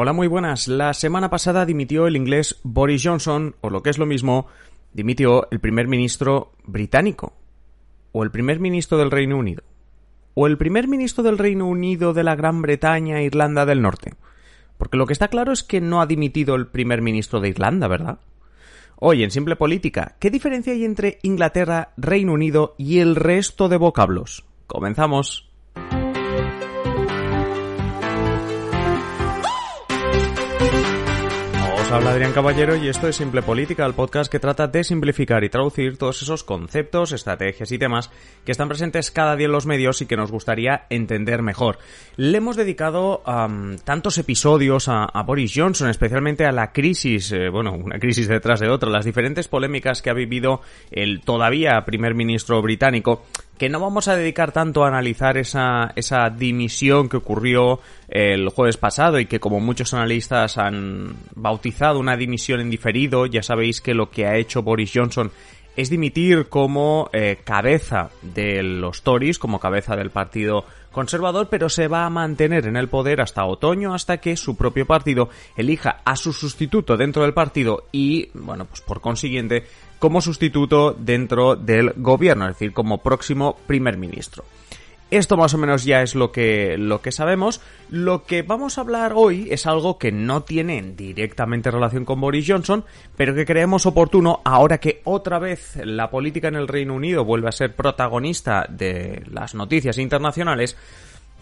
Hola, muy buenas. La semana pasada dimitió el inglés Boris Johnson, o lo que es lo mismo, dimitió el primer ministro británico, o el primer ministro del Reino Unido, o el primer ministro del Reino Unido de la Gran Bretaña e Irlanda del Norte. Porque lo que está claro es que no ha dimitido el primer ministro de Irlanda, ¿verdad? Hoy, en Simple Política, ¿qué diferencia hay entre Inglaterra, Reino Unido y el resto de vocablos? Comenzamos. Habla Adrián Caballero y esto es Simple Política, el podcast que trata de simplificar y traducir todos esos conceptos, estrategias y temas que están presentes cada día en los medios y que nos gustaría entender mejor. Le hemos dedicado tantos episodios a, Boris Johnson, especialmente a la crisis, eh, bueno, una crisis detrás de otra, las diferentes polémicas que ha vivido el todavía primer ministro británico que no vamos a dedicar tanto a analizar esa, esa dimisión que ocurrió el jueves pasado y que como muchos analistas han bautizado una dimisión en diferido, ya sabéis que lo que ha hecho Boris Johnson es dimitir como eh, cabeza de los Tories, como cabeza del Partido Conservador, pero se va a mantener en el poder hasta otoño, hasta que su propio partido elija a su sustituto dentro del partido y, bueno, pues por consiguiente como sustituto dentro del gobierno, es decir, como próximo primer ministro. Esto más o menos ya es lo que, lo que sabemos. Lo que vamos a hablar hoy es algo que no tiene directamente relación con Boris Johnson, pero que creemos oportuno ahora que otra vez la política en el Reino Unido vuelve a ser protagonista de las noticias internacionales,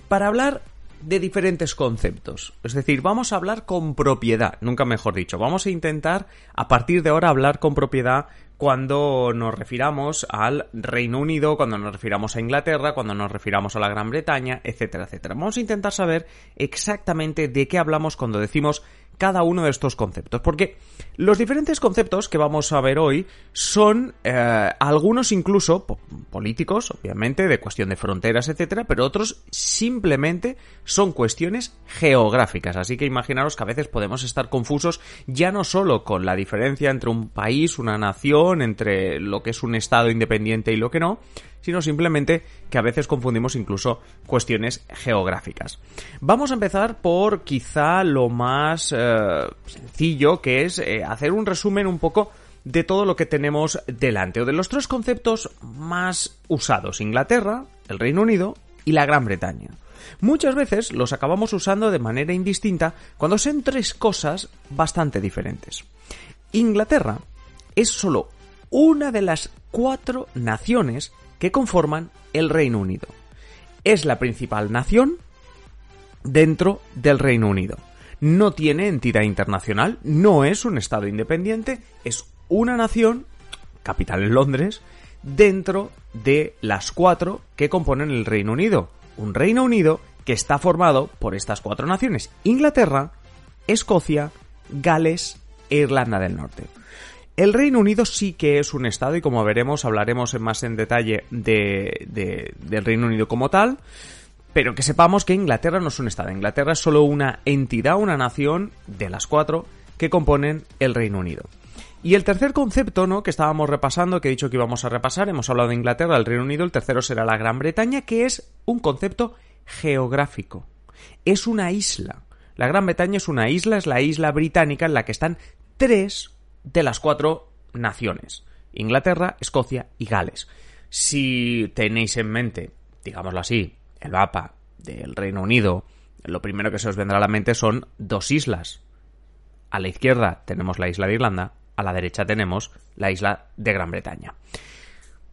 para hablar de diferentes conceptos. Es decir, vamos a hablar con propiedad, nunca mejor dicho. Vamos a intentar a partir de ahora hablar con propiedad cuando nos refiramos al Reino Unido, cuando nos refiramos a Inglaterra, cuando nos refiramos a la Gran Bretaña, etcétera, etcétera. Vamos a intentar saber exactamente de qué hablamos cuando decimos cada uno de estos conceptos, porque los diferentes conceptos que vamos a ver hoy son eh, algunos incluso políticos, obviamente, de cuestión de fronteras, etcétera, pero otros simplemente son cuestiones geográficas. Así que imaginaros que a veces podemos estar confusos ya no solo con la diferencia entre un país, una nación, entre lo que es un estado independiente y lo que no, sino simplemente que a veces confundimos incluso cuestiones geográficas. Vamos a empezar por quizá lo más eh, sencillo, que es eh, hacer un resumen un poco de todo lo que tenemos delante, o de los tres conceptos más usados, Inglaterra, el Reino Unido y la Gran Bretaña. Muchas veces los acabamos usando de manera indistinta cuando son tres cosas bastante diferentes. Inglaterra es solo una de las cuatro naciones que conforman el Reino Unido. Es la principal nación dentro del Reino Unido. No tiene entidad internacional, no es un Estado independiente, es una nación, capital en Londres, dentro de las cuatro que componen el Reino Unido. Un Reino Unido que está formado por estas cuatro naciones, Inglaterra, Escocia, Gales e Irlanda del Norte. El Reino Unido sí que es un Estado y como veremos hablaremos más en detalle de, del Reino Unido como tal, pero que sepamos que Inglaterra no es un Estado, Inglaterra es solo una entidad, una nación de las cuatro que componen el Reino Unido. Y el tercer concepto, ¿no? Que estábamos repasando, que he dicho que íbamos a repasar, hemos hablado de Inglaterra, el Reino Unido, el tercero será la Gran Bretaña, que es un concepto geográfico. Es una isla. La Gran Bretaña es una isla, es la isla británica en la que están tres de las cuatro naciones, Inglaterra, Escocia y Gales. Si tenéis en mente, digámoslo así, el mapa del Reino Unido, lo primero que se os vendrá a la mente son dos islas. A la izquierda tenemos la isla de Irlanda, a la derecha tenemos la isla de Gran Bretaña.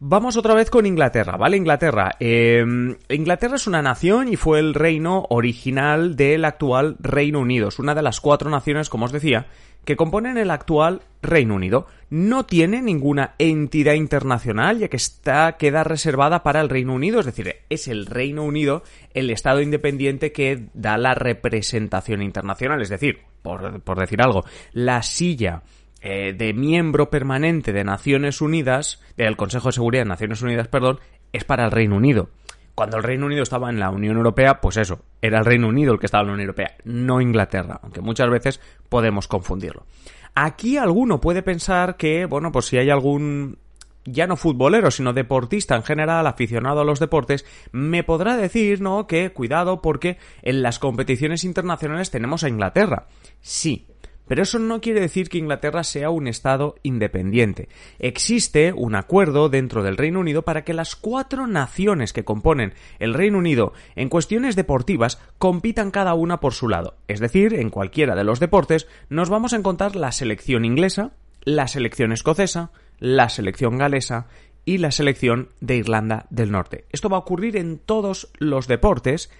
Vamos otra vez con Inglaterra, ¿vale? Inglaterra. Em, Inglaterra es una nación y fue el reino original del actual Reino Unido. Es una de las cuatro naciones, como os decía, que componen el actual Reino Unido. No tiene ninguna entidad internacional, ya que está, queda reservada para el Reino Unido, es decir, es el Reino Unido el Estado independiente que da la representación internacional, es decir, por, por decir algo, la silla eh, de miembro permanente de Naciones Unidas, del Consejo de Seguridad de Naciones Unidas, perdón, es para el Reino Unido. Cuando el Reino Unido estaba en la Unión Europea, pues eso, era el Reino Unido el que estaba en la Unión Europea, no Inglaterra, aunque muchas veces podemos confundirlo. Aquí alguno puede pensar que, bueno, pues si hay algún ya no futbolero, sino deportista en general, aficionado a los deportes, me podrá decir, ¿no?, que cuidado porque en las competiciones internacionales tenemos a Inglaterra. Sí, pero eso no quiere decir que Inglaterra sea un Estado independiente. Existe un acuerdo dentro del Reino Unido para que las cuatro naciones que componen el Reino Unido en cuestiones deportivas compitan cada una por su lado. Es decir, en cualquiera de los deportes nos vamos a encontrar la selección inglesa, la selección escocesa, la selección galesa y la selección de Irlanda del Norte. Esto va a ocurrir en todos los deportes,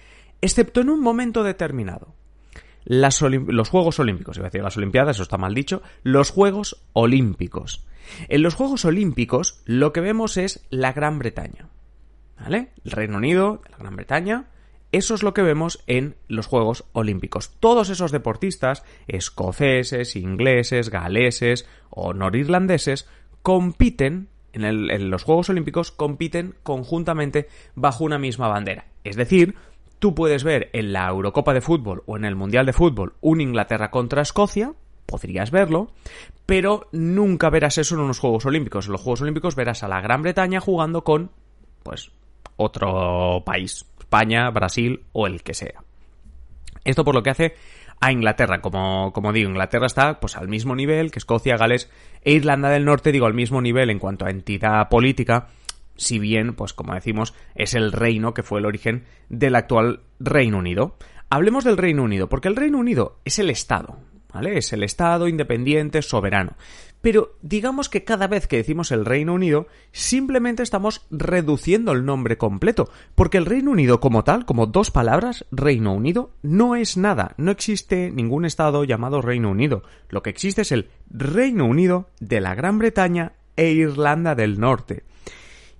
excepto en un momento determinado los Juegos Olímpicos, iba a decir las Olimpiadas, eso está mal dicho, los Juegos Olímpicos. En los Juegos Olímpicos lo que vemos es la Gran Bretaña. ¿Vale? El Reino Unido, la Gran Bretaña, eso es lo que vemos en los Juegos Olímpicos. Todos esos deportistas, escoceses, ingleses, galeses o norirlandeses, compiten en, en los Juegos Olímpicos, compiten conjuntamente bajo una misma bandera. Es decir, Tú puedes ver en la Eurocopa de fútbol o en el Mundial de fútbol un Inglaterra contra Escocia, podrías verlo, pero nunca verás eso en unos Juegos Olímpicos. En los Juegos Olímpicos verás a la Gran Bretaña jugando con, pues, otro país, España, Brasil o el que sea. Esto por lo que hace a Inglaterra, como, como digo, Inglaterra está pues al mismo nivel que Escocia, Gales e Irlanda del Norte, digo al mismo nivel en cuanto a entidad política si bien, pues como decimos, es el reino que fue el origen del actual Reino Unido. Hablemos del Reino Unido, porque el Reino Unido es el Estado, ¿vale? Es el Estado independiente, soberano. Pero digamos que cada vez que decimos el Reino Unido, simplemente estamos reduciendo el nombre completo, porque el Reino Unido como tal, como dos palabras, Reino Unido, no es nada, no existe ningún Estado llamado Reino Unido. Lo que existe es el Reino Unido de la Gran Bretaña e Irlanda del Norte.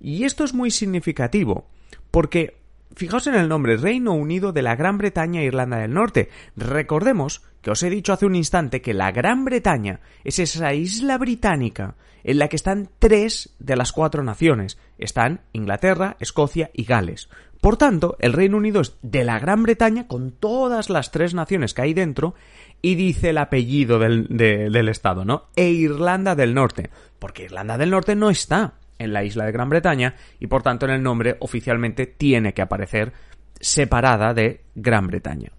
Y esto es muy significativo, porque fijaos en el nombre Reino Unido de la Gran Bretaña e Irlanda del Norte. Recordemos que os he dicho hace un instante que la Gran Bretaña es esa isla británica en la que están tres de las cuatro naciones. Están Inglaterra, Escocia y Gales. Por tanto, el Reino Unido es de la Gran Bretaña con todas las tres naciones que hay dentro y dice el apellido del, del Estado, ¿no? E Irlanda del Norte. Porque Irlanda del Norte no está en la isla de Gran Bretaña y por tanto en el nombre oficialmente tiene que aparecer separada de Gran Bretaña.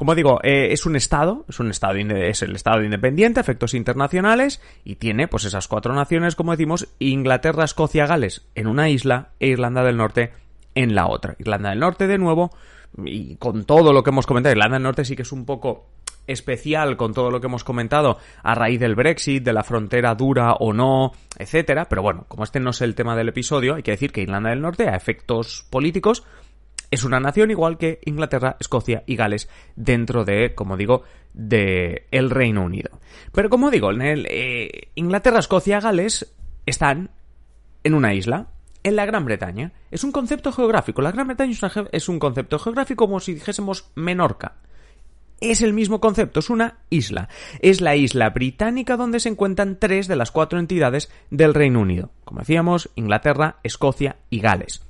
Como digo, eh, es un estado, es un estado es el estado independiente, efectos internacionales y tiene pues esas cuatro naciones, como decimos, Inglaterra, Escocia, Gales en una isla e Irlanda del Norte en la otra. Irlanda del Norte de nuevo y con todo lo que hemos comentado, Irlanda del Norte sí que es un poco especial con todo lo que hemos comentado a raíz del Brexit, de la frontera dura o no, etcétera. Pero bueno, como este no es el tema del episodio, hay que decir que Irlanda del Norte, a efectos políticos, es una nación igual que Inglaterra, Escocia y Gales dentro de, como digo, de el Reino Unido. Pero como digo, en el, eh, Inglaterra, Escocia, Gales están en una isla, en la Gran Bretaña. Es un concepto geográfico. La Gran Bretaña es un concepto geográfico como si dijésemos Menorca es el mismo concepto, es una isla. Es la isla británica donde se encuentran tres de las cuatro entidades del Reino Unido. Como decíamos, Inglaterra, Escocia y Gales.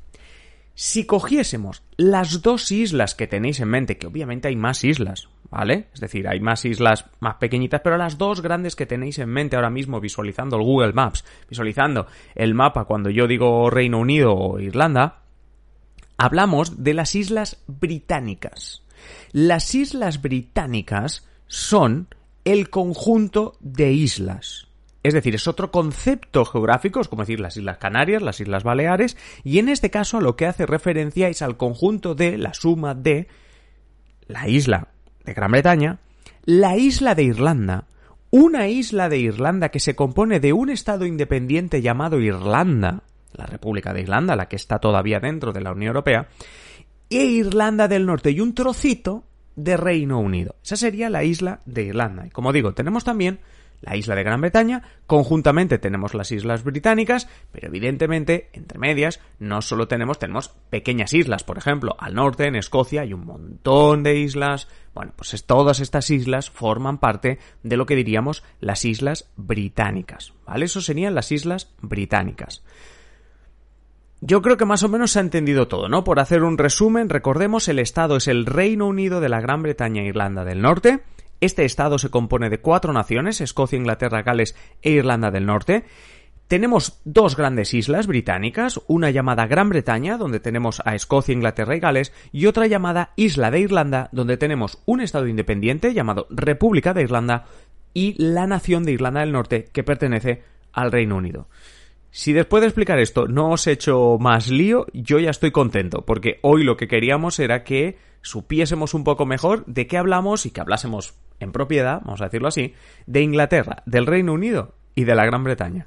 Si cogiésemos las dos islas que tenéis en mente, que obviamente hay más islas, ¿vale? Es decir, hay más islas más pequeñitas, pero las dos grandes que tenéis en mente ahora mismo visualizando el Google Maps, visualizando el mapa cuando yo digo Reino Unido o Irlanda, hablamos de las islas británicas. Las islas británicas son el conjunto de islas. Es decir, es otro concepto geográfico, es como decir las Islas Canarias, las Islas Baleares, y en este caso a lo que hace referencia es al conjunto de la suma de la isla de Gran Bretaña, la isla de Irlanda, una isla de Irlanda que se compone de un estado independiente llamado Irlanda, la República de Irlanda, la que está todavía dentro de la Unión Europea, e Irlanda del Norte y un trocito de Reino Unido. Esa sería la isla de Irlanda. Y como digo, tenemos también la isla de Gran Bretaña, conjuntamente tenemos las islas británicas, pero evidentemente, entre medias, no solo tenemos, tenemos pequeñas islas, por ejemplo, al norte, en Escocia, hay un montón de islas. Bueno, pues todas estas islas forman parte de lo que diríamos las islas británicas, ¿vale? Eso serían las islas británicas. Yo creo que más o menos se ha entendido todo, ¿no? Por hacer un resumen, recordemos, el Estado es el Reino Unido de la Gran Bretaña e Irlanda del Norte. Este Estado se compone de cuatro naciones, Escocia, Inglaterra, Gales e Irlanda del Norte. Tenemos dos grandes islas británicas, una llamada Gran Bretaña, donde tenemos a Escocia, Inglaterra y Gales, y otra llamada Isla de Irlanda, donde tenemos un estado independiente llamado República de Irlanda y la nación de Irlanda del Norte que pertenece al Reino Unido. Si después de explicar esto no os he hecho más lío, yo ya estoy contento, porque hoy lo que queríamos era que supiésemos un poco mejor de qué hablamos y que hablásemos en propiedad, vamos a decirlo así, de Inglaterra, del Reino Unido y de la Gran Bretaña.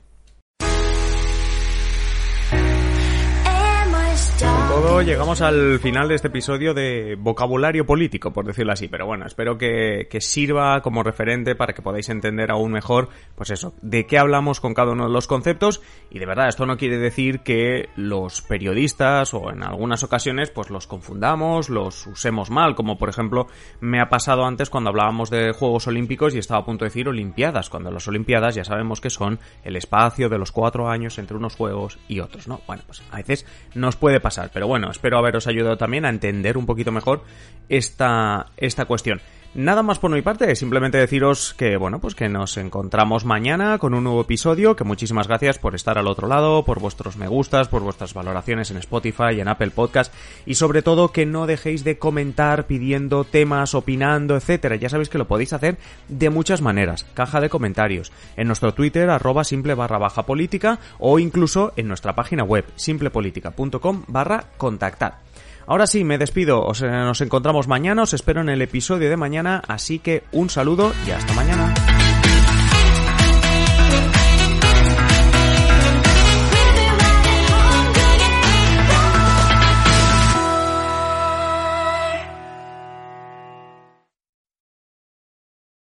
Todo, llegamos al final de este episodio de vocabulario político, por decirlo así. Pero bueno, espero que, sirva como referente para que podáis entender aún mejor, pues eso, de qué hablamos con cada uno de los conceptos. Y de verdad, esto no quiere decir que los periodistas o en algunas ocasiones pues los confundamos, los usemos mal, como por ejemplo me ha pasado antes cuando hablábamos de Juegos Olímpicos y estaba a punto de decir Olimpiadas, cuando las Olimpiadas ya sabemos que son el espacio de los cuatro años entre unos juegos y otros, ¿no? Bueno, pues a veces nos puede pasar, pero pero bueno, espero haberos ayudado también a entender un poquito mejor esta, esta cuestión. Nada más por mi parte, simplemente deciros que, bueno, pues que nos encontramos mañana con un nuevo episodio, que muchísimas gracias por estar al otro lado, por vuestros me gustas, por vuestras valoraciones en Spotify y en Apple Podcast, y sobre todo que no dejéis de comentar pidiendo temas, opinando, etcétera. Ya sabéis que lo podéis hacer de muchas maneras. Caja de comentarios, en nuestro Twitter, arroba simple barra baja política, o incluso en nuestra página web, simplepolitica.com barra contactar. Ahora sí, me despido, os, eh, nos encontramos mañana, os espero en el episodio de mañana, así que un saludo y hasta mañana.